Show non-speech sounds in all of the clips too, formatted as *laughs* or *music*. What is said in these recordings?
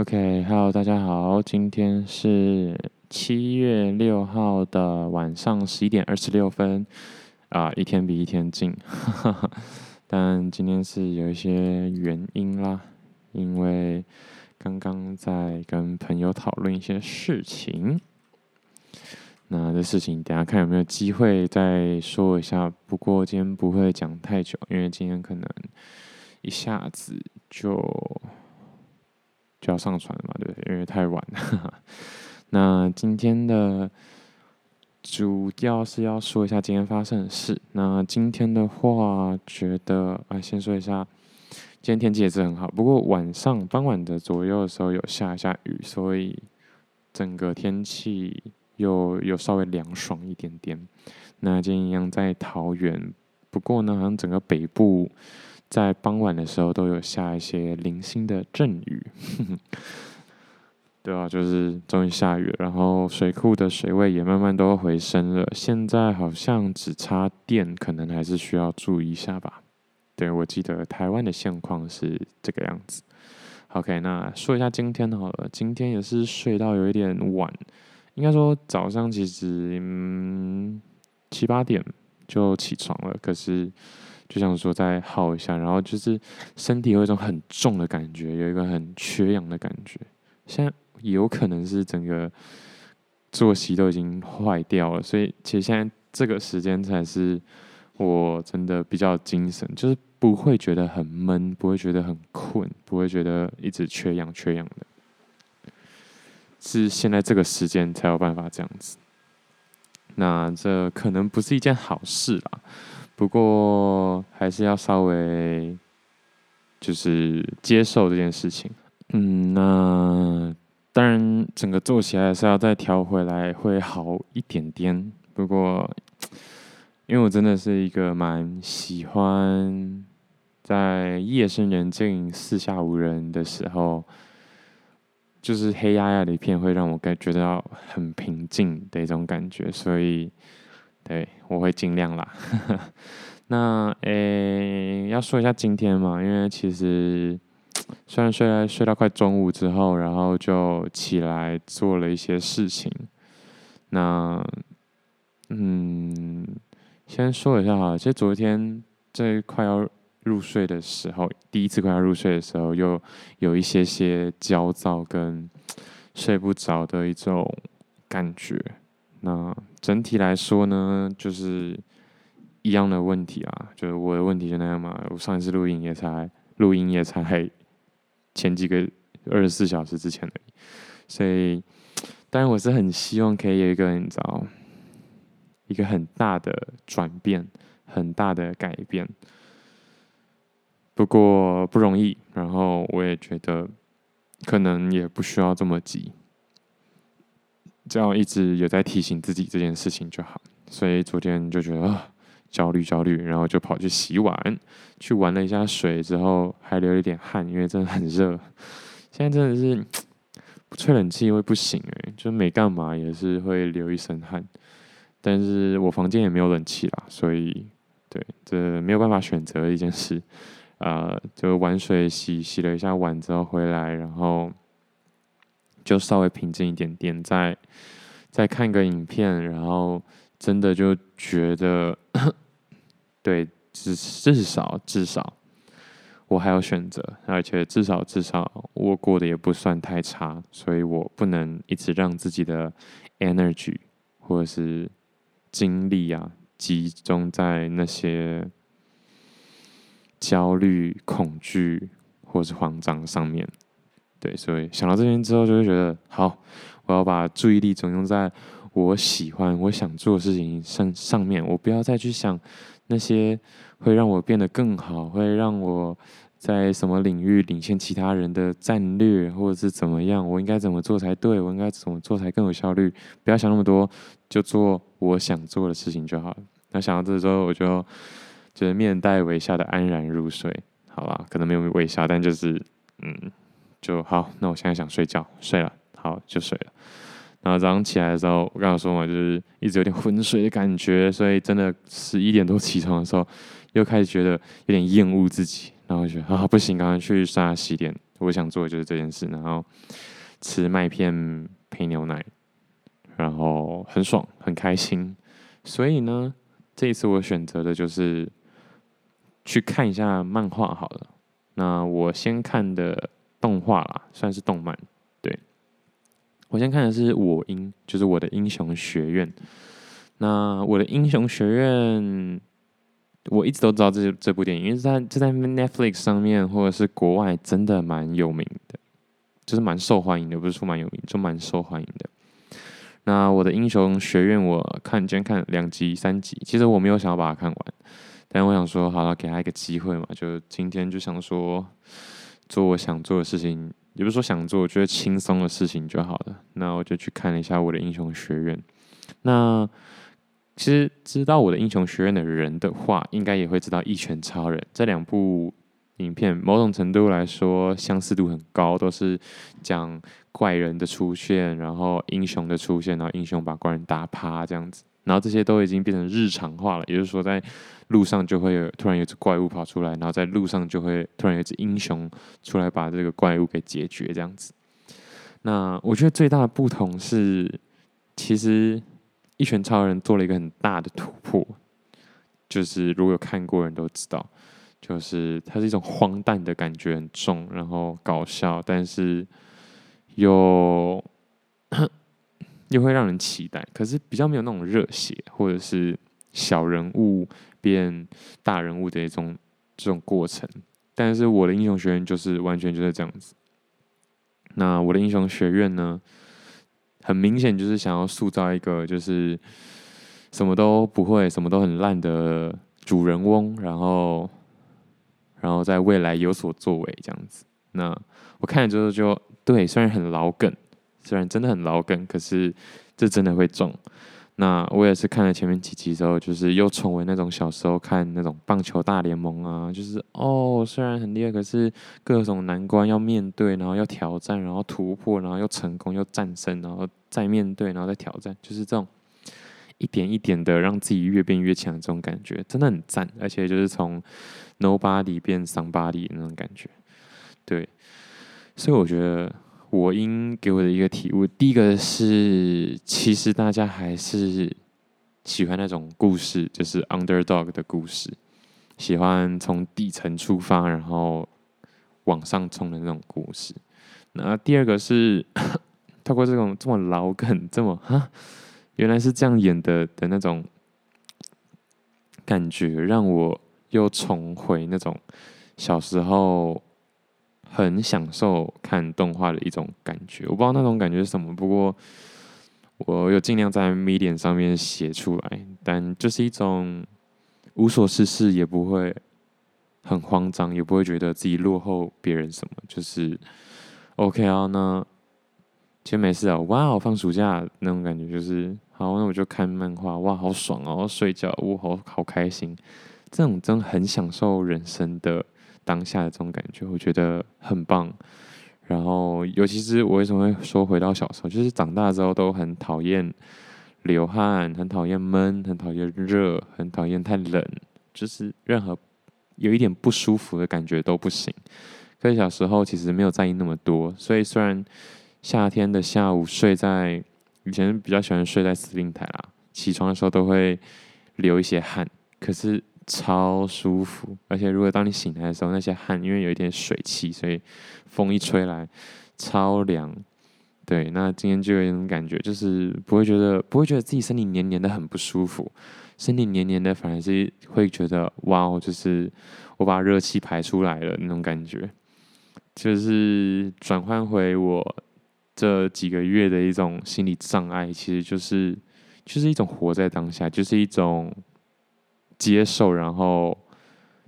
OK，Hello，大家好，今天是七月六号的晚上十一点二十六分，啊，一天比一天近，哈哈，但今天是有一些原因啦，因为刚刚在跟朋友讨论一些事情。那这事情等下看有没有机会再说一下。不过今天不会讲太久，因为今天可能一下子就就要上传了嘛，对不对？因为太晚了。*laughs* 那今天的主要是要说一下今天发生的事。那今天的话，觉得啊，先说一下，今天天气也是很好。不过晚上傍晚的左右的时候有下一下雨，所以整个天气。又又稍微凉爽一点点。那今天一样在桃园，不过呢，好像整个北部在傍晚的时候都有下一些零星的阵雨。*laughs* 对啊，就是终于下雨了，然后水库的水位也慢慢都回升了。现在好像只差电，可能还是需要注意一下吧。对，我记得台湾的现况是这个样子。OK，那说一下今天好了，今天也是睡到有一点晚。应该说早上其实嗯七八点就起床了，可是就想说再耗一下，然后就是身体有一种很重的感觉，有一个很缺氧的感觉。现在有可能是整个作息都已经坏掉了，所以其实现在这个时间才是我真的比较精神，就是不会觉得很闷，不会觉得很困，不会觉得一直缺氧缺氧的。是现在这个时间才有办法这样子，那这可能不是一件好事啦。不过还是要稍微就是接受这件事情。嗯，那当然整个做起来是要再调回来会好一点点。不过因为我真的是一个蛮喜欢在夜深人静、四下无人的时候。就是黑压压的一片，会让我感觉到很平静的一种感觉，所以，对，我会尽量啦。*laughs* 那诶、要说一下今天嘛，因为其实虽然睡了睡到快中午之后，然后就起来做了一些事情。那，嗯，先说一下哈，其实昨天这快要。入睡的时候，第一次快要入睡的时候，又有一些些焦躁跟睡不着的一种感觉。那整体来说呢，就是一样的问题啊，就是我的问题就那样嘛。我上一次录音也才录音也才前几个二十四小时之前而已，所以当然我是很希望可以有一个你知道一个很大的转变，很大的改变。不过不容易，然后我也觉得可能也不需要这么急，只要一直有在提醒自己这件事情就好。所以昨天就觉得啊，焦虑焦虑，然后就跑去洗碗，去玩了一下水之后还流了一点汗，因为真的很热。现在真的是不吹冷气会不行哎，就没干嘛也是会流一身汗。但是我房间也没有冷气啦，所以对，这没有办法选择一件事。呃，就玩水洗洗了一下碗之后回来，然后就稍微平静一点点，再再看个影片，然后真的就觉得，*coughs* 对，至至少至少我还有选择，而且至少至少我过得也不算太差，所以我不能一直让自己的 energy 或者是精力啊集中在那些。焦虑、恐惧或是慌张上面，对，所以想到这边之后，就会觉得好，我要把注意力总用在我喜欢、我想做的事情上上面。我不要再去想那些会让我变得更好、会让我在什么领域领先其他人的战略，或者是怎么样，我应该怎么做才对？我应该怎么做才更有效率？不要想那么多，就做我想做的事情就好了。那想到这之后，我就。就是面带微笑的安然入睡，好吧，可能没有微笑，但就是，嗯，就好。那我现在想睡觉，睡了，好就睡了。然后早上起来的时候，我刚刚说嘛，就是一直有点昏睡的感觉，所以真的十一点多起床的时候，又开始觉得有点厌恶自己，然后觉得啊不行，赶快去刷牙洗脸。我想做的就是这件事，然后吃麦片配牛奶，然后很爽，很开心。所以呢，这一次我选择的就是去看一下漫画好了。那我先看的动画啦，算是动漫。对我先看的是我英，就是我的英雄学院。那我的英雄学院，我一直都知道这这部电影，因为在就在 Netflix 上面或者是国外真的蛮有名的，就是蛮受欢迎的，不是说蛮有名，就蛮受欢迎的。那我的英雄学院，我看今天看两集三集，其实我没有想要把它看完，但我想说，好了，给他一个机会嘛，就今天就想说做我想做的事情。也不是说想做，我觉得轻松的事情就好了。那我就去看了一下我的英雄学院。那其实知道我的英雄学院的人的话，应该也会知道一拳超人这两部影片，某种程度来说相似度很高，都是讲怪人的出现，然后英雄的出现，然后英雄把怪人打趴这样子。然后这些都已经变成日常化了，也就是说，在路上就会有突然有只怪物跑出来，然后在路上就会突然有只英雄出来把这个怪物给解决，这样子。那我觉得最大的不同是，其实《一拳超人》做了一个很大的突破，就是如果有看过人都知道，就是它是一种荒诞的感觉很重，然后搞笑，但是又。又会让人期待，可是比较没有那种热血，或者是小人物变大人物的一种这种过程。但是我的英雄学院就是完全就是这样子。那我的英雄学院呢，很明显就是想要塑造一个就是什么都不会、什么都很烂的主人翁，然后然后在未来有所作为这样子。那我看了之后就对，虽然很老梗。虽然真的很老梗，可是这真的会中。那我也是看了前面几集之后，就是又重温那种小时候看那种棒球大联盟啊，就是哦，虽然很厉害，可是各种难关要面对，然后要挑战，然后突破，然后又成功又战胜，然后再面对，然后再挑战，就是这种一点一点的让自己越变越强的这种感觉，真的很赞。而且就是从 nobody 变 somebody 那种感觉，对，所以我觉得。我应给我的一个体悟，第一个是，其实大家还是喜欢那种故事，就是 underdog 的故事，喜欢从底层出发，然后往上冲的那种故事。那第二个是 *coughs* 透过这种这么老梗，这么哈，原来是这样演的的那种感觉，让我又重回那种小时候。很享受看动画的一种感觉，我不知道那种感觉是什么，不过我有尽量在 Medium 上面写出来，但就是一种无所事事，也不会很慌张，也不会觉得自己落后别人什么，就是 OK 啊，那其实没事啊，哇，我放暑假那种感觉就是好，那我就看漫画，哇，好爽哦，睡觉，我好好开心，这种真的很享受人生的。当下的这种感觉，我觉得很棒。然后，尤其是我为什么会说回到小时候，就是长大之后都很讨厌流汗，很讨厌闷，很讨厌热，很讨厌太冷，就是任何有一点不舒服的感觉都不行。可是小时候其实没有在意那么多，所以虽然夏天的下午睡在以前比较喜欢睡在司令台啦，起床的时候都会流一些汗，可是。超舒服，而且如果当你醒来的时候，那些汗因为有一点水汽，所以风一吹来，超凉。对，那今天就有一种感觉，就是不会觉得不会觉得自己身体黏黏的很不舒服，身体黏黏的反而是会觉得哇哦，就是我把热气排出来了那种感觉，就是转换回我这几个月的一种心理障碍，其实就是就是一种活在当下，就是一种。接受，然后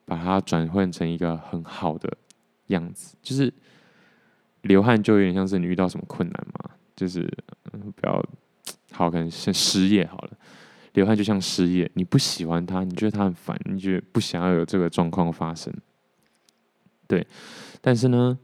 把它转换成一个很好的样子，就是流汗就有点像是你遇到什么困难嘛，就是不要好，可能是失业好了，流汗就像失业，你不喜欢它，你觉得它很烦，你觉得不想要有这个状况发生，对，但是呢，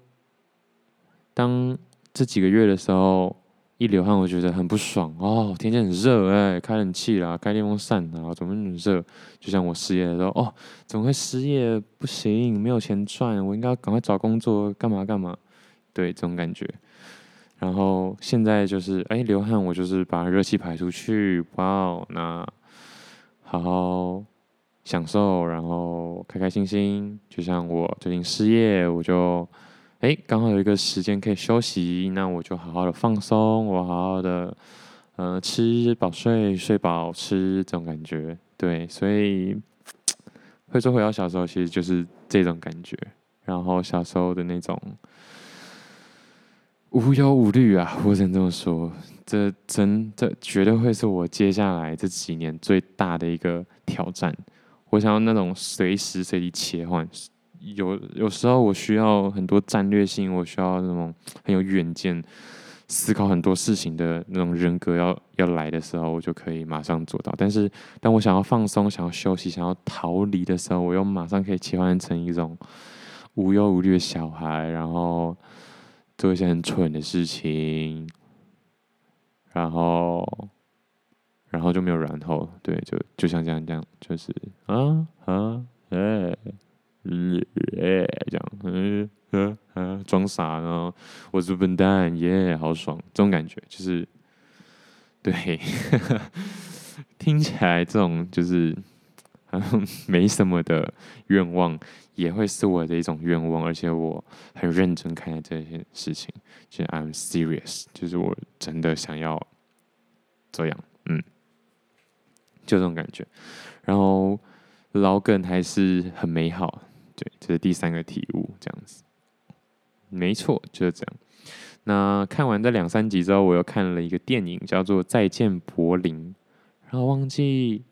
当这几个月的时候，一流汗，我觉得很不爽哦。天气很热哎，开冷气啦，开电风扇啊，怎么那么热？就像我失业的时候，哦，怎么会失业？不行，没有钱赚，我应该赶快找工作，干嘛干嘛？对，这种感觉。然后现在就是，哎，流汗，我就是把热气排出去，哇哦，那好好享受，然后开开心心。就像我最近失业，我就。哎，刚好有一个时间可以休息，那我就好好的放松，我好好的，呃，吃饱睡，睡饱吃这种感觉，对，所以会说回到小时候，其实就是这种感觉。然后小时候的那种无忧无虑啊，我只能这么说，这真这绝对会是我接下来这几年最大的一个挑战。我想要那种随时随地切换。有有时候我需要很多战略性，我需要那种很有远见、思考很多事情的那种人格要要来的时候，我就可以马上做到。但是当我想要放松、想要休息、想要逃离的时候，我又马上可以切换成一种无忧无虑的小孩，然后做一些很蠢的事情，然后然后就没有然后，对，就就像这样这样，就是啊啊哎。耶，这样，嗯嗯嗯，装傻呢，我是笨蛋，耶，好爽，这种感觉就是，对，*laughs* 听起来这种就是嗯没什么的愿望，也会是我的一种愿望，而且我很认真看待这件事情，就是 I'm serious，就是我真的想要这样，嗯，就这种感觉，然后老梗还是很美好。对，这是第三个体悟，这样子，没错，就是这样。那看完这两三集之后，我又看了一个电影，叫做《再见柏林》，然后忘记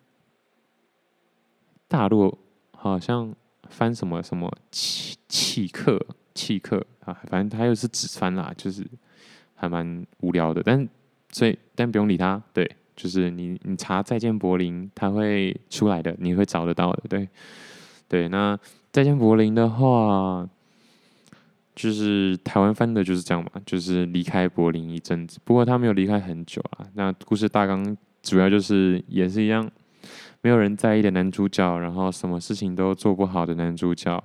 大陆好像翻什么什么契契克契克啊，反正他又是只翻啦，就是还蛮无聊的。但所以但不用理他，对，就是你你查《再见柏林》，他会出来的，你会找得到的，对对，那。再见柏林的话，就是台湾翻的就是这样嘛，就是离开柏林一阵子。不过他没有离开很久啊。那故事大纲主要就是也是一样，没有人在意的男主角，然后什么事情都做不好的男主角。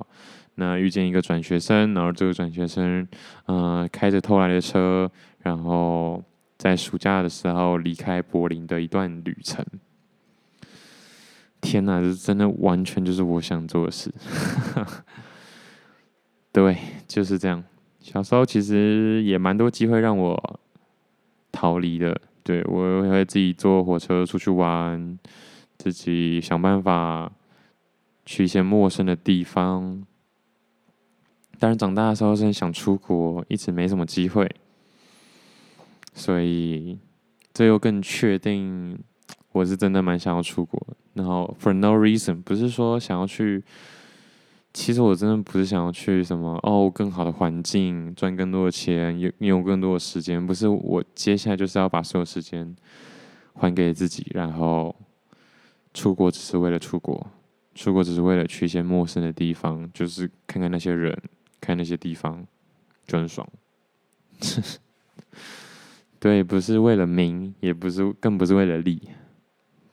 那遇见一个转学生，然后这个转学生，嗯、开着偷来的车，然后在暑假的时候离开柏林的一段旅程。天呐，这真的完全就是我想做的事。对，就是这样。小时候其实也蛮多机会让我逃离的。对，我会自己坐火车出去玩，自己想办法去一些陌生的地方。但是长大的时候是很想出国，一直没什么机会。所以这又更确定。我是真的蛮想要出国，然后 for no reason，不是说想要去，其实我真的不是想要去什么哦，更好的环境，赚更多的钱，有有更多的时间，不是我接下来就是要把所有时间还给自己，然后出国只是为了出国，出国只是为了去一些陌生的地方，就是看看那些人，看那些地方，就很爽。*laughs* 对，不是为了名，也不是，更不是为了利。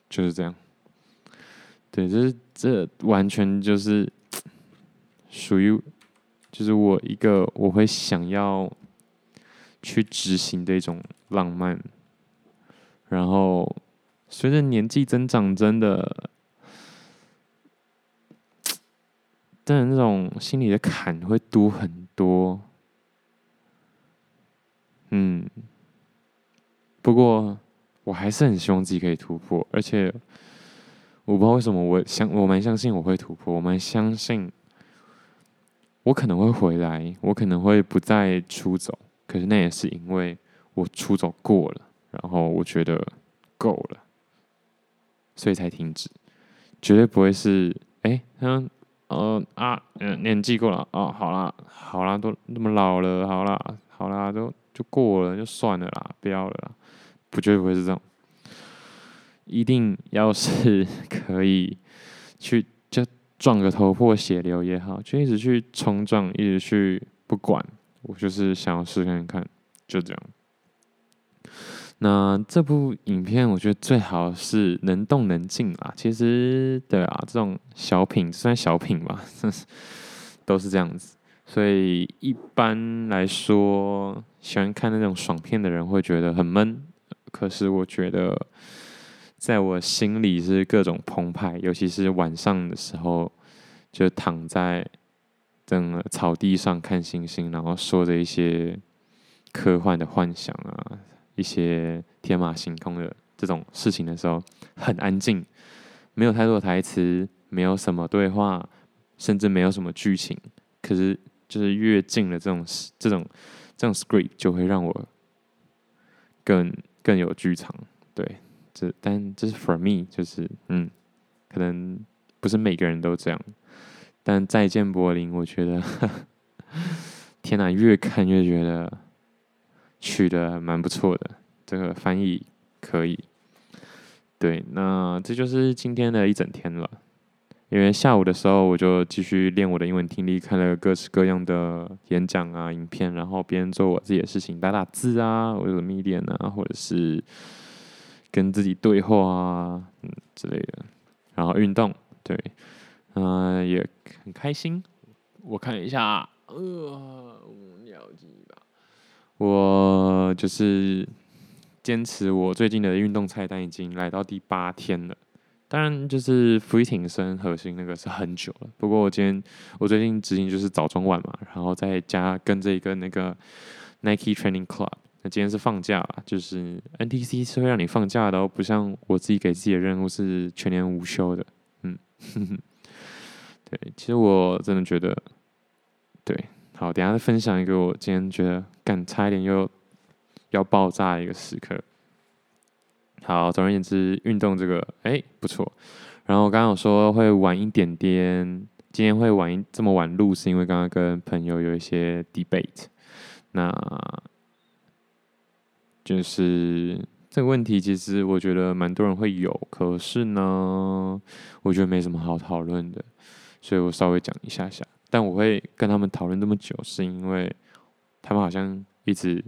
就是这样，对，就是这完全就是 *tsk* 属于，就是我一个我会想要去执行的一种浪漫。然后随着年纪增长，真的，但那种心里的坎会多很多。嗯，不过。我还是很希望自己可以突破，而且我不知道为什么，我相我蛮相信我会突破，我蛮相信我可能会回来，我可能会不再出走，可是那也是因为我出走过了，然后我觉得够了，所以才停止，绝对不会是哎，嗯呃啊嗯年纪过了哦，好啦好啦，都那么老了，好啦好啦，都就过了就算了啦，不要了啦。不，绝对不会是这种。一定要是可以去，就撞个头破血流也好，就一直去冲撞，一直去不管。我就是想要试看看，就这样。那这部影片我觉得最好是能动能静啊。其实对啊，这种小品算小品吧，*laughs* 都是这样子。所以一般来说，喜欢看那种爽片的人会觉得很闷。可是我觉得，在我心里是各种澎湃，尤其是晚上的时候，就躺在等草地上看星星，然后说着一些科幻的幻想啊。一些天马行空的这种事情的时候，很安静，没有太多的台词，没有什么对话，甚至没有什么剧情。可是，就是越近了这种这种这种 script，就会让我更更有剧场。对，这但这是 for me，就是嗯，可能不是每个人都这样。但再见柏林，我觉得，天哪，越看越觉得。取得蛮不错的，这个翻译可以。对，那这就是今天的一整天了。因为下午的时候，我就继续练我的英文听力，看了各式各样的演讲啊、影片，然后边做我自己的事情，打打字啊，或者 m e d i a 啊，或者是跟自己对话啊，嗯之类的。然后运动，对，嗯、也很开心。我看一下，呃。我就是坚持，我最近的运动菜单已经来到第八天了。当然，就是俯卧挺身、核心那个是很久了。不过我今天我最近执行就是早中晚嘛，然后再加跟着一个那个 Nike Training Club。那今天是放假了，就是 NTC 是会让你放假的，不像我自己给自己的任务是全年无休的。嗯，*laughs* 对，其实我真的觉得，对。好，等下再分享一个我今天觉得干差一点又要爆炸的一个时刻。好，总而言之，运动这个哎、不错。然后我刚刚有说会晚一点点，今天会晚一这么晚录，是因为刚刚跟朋友有一些 debate。那就是这个问题，其实我觉得蛮多人会有，可是呢，我觉得没什么好讨论的，所以我稍微讲一下下。但我会跟他们讨论这么久，是因为他们好像一直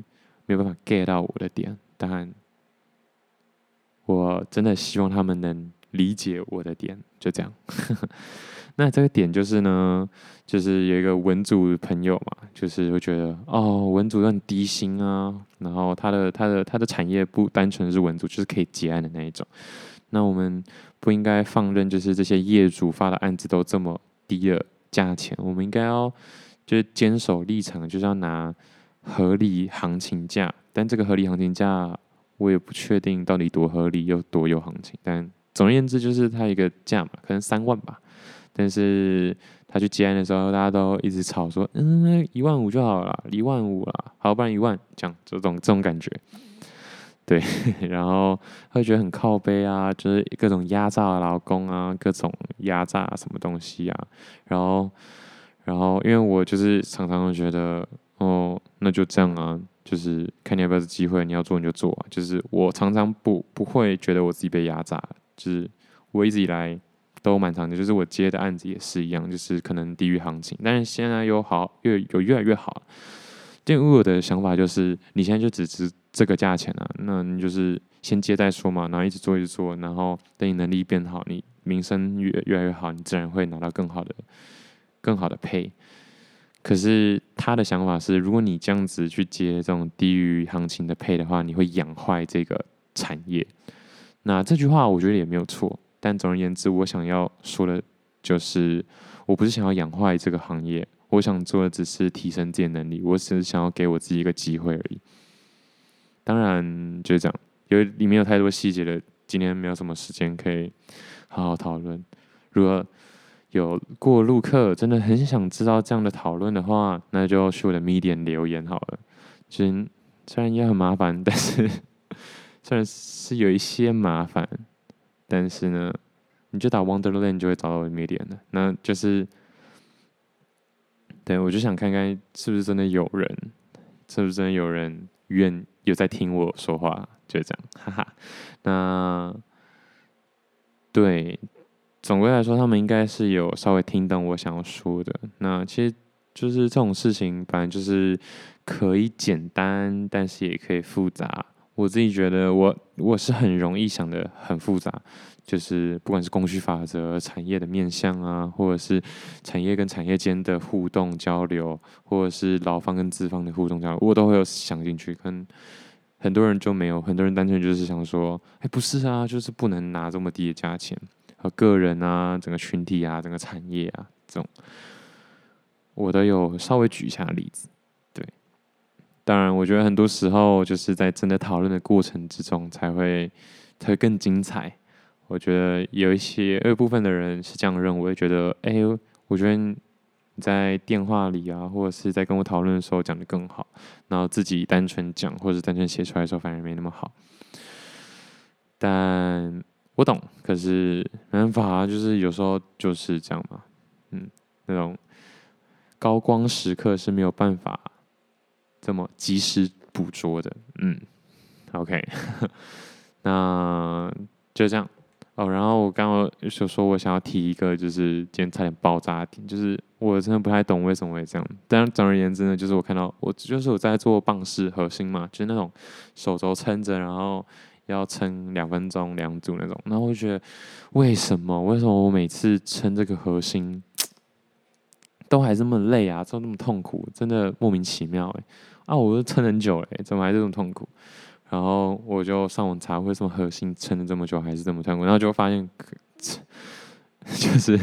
没有办法 get 到我的点。但我真的希望他们能理解我的点，就这样。*laughs* 那这个点就是呢，就是有一个文组朋友嘛，就是会觉得哦，文组很低薪啊，然后他的他的他的产业不单纯是文组，就是可以结案的那一种。那我们不应该放任，就是这些业主发的案子都这么低的。价钱，我们应该要就是坚守立场，就是要拿合理行情价。但这个合理行情价，我也不确定到底多合理又多有行情。但总而言之，就是它一个价嘛，可能三万吧。但是他去接案的时候，大家都一直吵说，嗯，一万五就好了，一万五了，好，不然一万，这样这种这种感觉。对，然后会觉得很靠背啊，就是各种压榨劳工啊，各种压榨什么东西啊，然后，然后因为我就是常常会觉得，哦，那就这样啊，就是看你要不要这机会，你要做你就做啊，就是我常常不不会觉得我自己被压榨，就是我一直以来都蛮常的，就是我接的案子也是一样，就是可能低于行情，但是现在有好，越有越来越好。因为我的想法就是，你现在就只值这个价钱啊，那你就是先接再说嘛，然后一直做一直做，然后等你能力变好，你名声越越来越好，你自然会拿到更好的、更好的 pay。可是他的想法是，如果你这样子去接这种低于行情的配的话，你会养坏这个产业。那这句话我觉得也没有错，但总而言之，我想要说的就是，我不是想要养坏这个行业。我想做的只是提升自己的能力，我只是想要给我自己一个机会而已。当然就是这样，因为里面有太多细节了，今天没有什么时间可以好好讨论。如果有过路客真的很想知道这样的讨论的话，那就去我的 Medium 留言好了。其实虽然也很麻烦，但是 *laughs* 虽然是有一些麻烦，但是呢，你就打 Wonderland 就会找到我的 Medium 了，那就是。对，我就想看看是不是真的有人，是不是真的有人愿有在听我说话，就这样，哈哈。那对，总归来说，他们应该是有稍微听懂我想要说的。那其实就是这种事情，反正就是可以简单，但是也可以复杂。我自己觉得我我是很容易想得很复杂，就是不管是供需法则、产业的面向啊，或者是产业跟产业间的互动交流，或者是劳方跟资方的互动交流，我都会有想进去。可能很多人就没有，很多人单纯就是想说，哎，不是啊，就是不能拿这么低的价钱，和个人啊，整个群体啊，整个产业啊，这种，我都有稍微举一下例子。对当然，我觉得很多时候就是在真的讨论的过程之中，才会才会更精彩。我觉得有一些二部分的人是这样认为，觉得哎，我觉得你在电话里啊，或者是在跟我讨论的时候讲得更好，然后自己单纯讲或者单纯写出来的时候反而没那么好。但我懂，可是没办法，就是有时候就是这样嘛。嗯，那种高光时刻是没有办法。这么及时捕捉的，嗯，OK，*laughs* 那就这样哦。然后我刚刚就说，我想要提一个，就是今天差点爆炸的点，就是我真的不太懂为什么会这样。但总而言之呢，就是我看到我就是我在做棒式核心嘛，就是那种手肘撑着，然后要撑两分钟两组那种。然后我觉得，为什么？为什么我每次撑这个核心都还这么累啊？做那么痛苦，真的莫名其妙哎。啊！我都撑很久了，怎么还这么痛苦？然后我就上网查，为什么核心撑了这么久还是这么痛苦？然后就发现，*laughs* 就是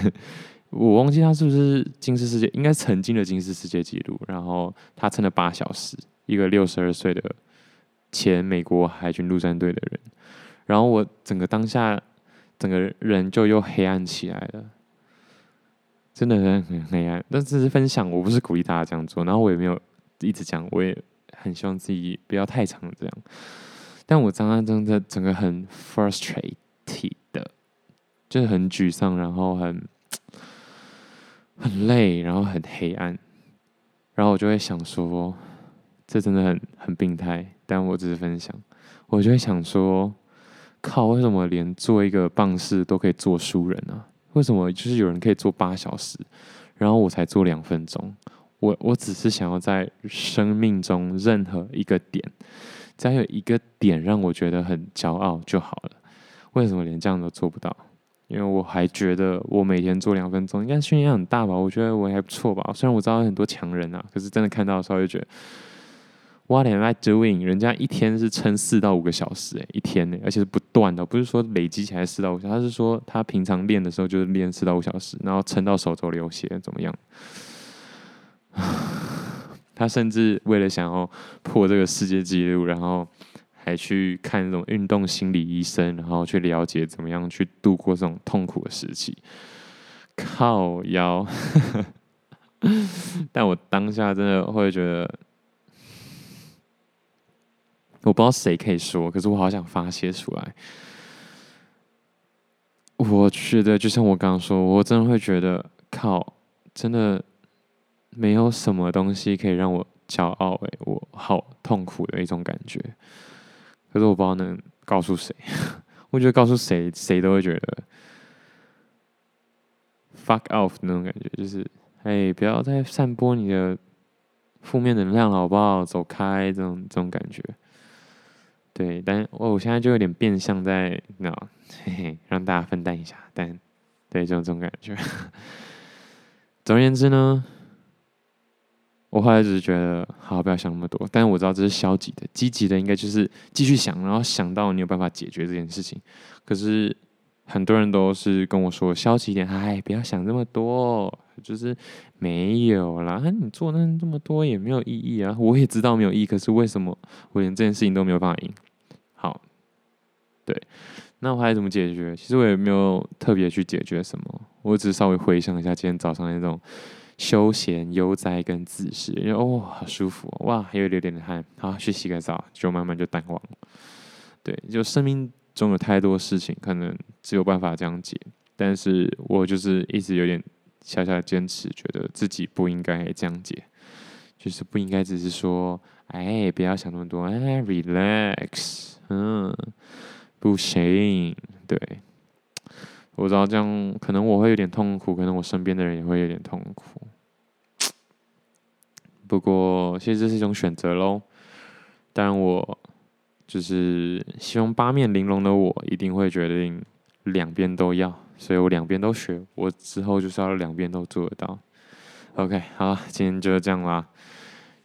我忘记他是不是金氏世界，应该曾经的金氏世界纪录。然后他撑了八小时，一个六十二岁的前美国海军陆战队的人。然后我整个当下，整个人就又黑暗起来了，真的很很黑暗。但这是分享，我不是鼓励大家这样做。然后我也没有。一直讲，我也很希望自己不要太长这样，但我刚刚真的整个很 frustrated 的，就是很沮丧，然后很很累，然后很黑暗，然后我就会想说，这真的很很病态，但我只是分享，我就会想说，靠，为什么连做一个棒式都可以做输人啊？为什么就是有人可以做八小时，然后我才做两分钟？我我只是想要在生命中任何一个点，只要有一个点让我觉得很骄傲就好了。为什么连这样都做不到？因为我还觉得我每天做两分钟，应该训练很大吧？我觉得我还不错吧。虽然我知道很多强人啊，可是真的看到的时候就觉得，What am I doing？人家一天是撑四到五个小时，哎，一天呢，而且是不断的，不是说累积起来四到五小时，他是说他平常练的时候就是练四到五小时，然后撑到手肘流血，怎么样？*sighs* 他甚至为了想要破这个世界纪录，然后还去看那种运动心理医生，然后去了解怎么样去度过这种痛苦的时期。靠腰，*laughs* 但我当下真的会觉得，我不知道谁可以说，可是我好想发泄出来。我觉得就像我刚刚说，我真的会觉得，靠，真的。没有什么东西可以让我骄傲诶，我好痛苦的一种感觉。可是我不知道能告诉谁，*laughs* 我觉得告诉谁，谁都会觉得 fuck off 那种感觉，就是哎，不要再散播你的负面能量了，好不好？走开，这种这种感觉。对，但我我现在就有点变相在那嘿嘿，让大家分担一下。但对，这种这种感觉。*laughs* 总而言之呢。我后来只是觉得，好，不要想那么多。但是我知道这是消极的，积极的应该就是继续想，然后想到你有办法解决这件事情。可是很多人都是跟我说消极一点，哎，不要想这么多，就是没有啦。你做那这么多也没有意义啊。我也知道没有意义，可是为什么我连这件事情都没有办法赢？对，那我还怎么解决？其实我也没有特别去解决什么，我只是稍微回想一下今天早上那种。休闲悠哉跟姿势，因为哦，好舒服哦，哇，还有点点汗，好，去洗个澡，就慢慢就淡忘了。对，就生命中有太多事情，可能只有办法这样解，但是我就是一直有点小小的坚持，觉得自己不应该这样解，就是不应该只是说，哎，不要想那么多，哎，relax，嗯，不行，对。我知道这样可能我会有点痛苦，可能我身边的人也会有点痛苦。不过，其实这是一种选择喽。当然，我就是希望八面玲珑的我一定会决定两边都要，所以我两边都学，我之后就是要两边都做得到。OK，好，今天就是这样啦，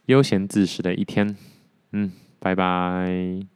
悠闲自适的一天，嗯，拜拜。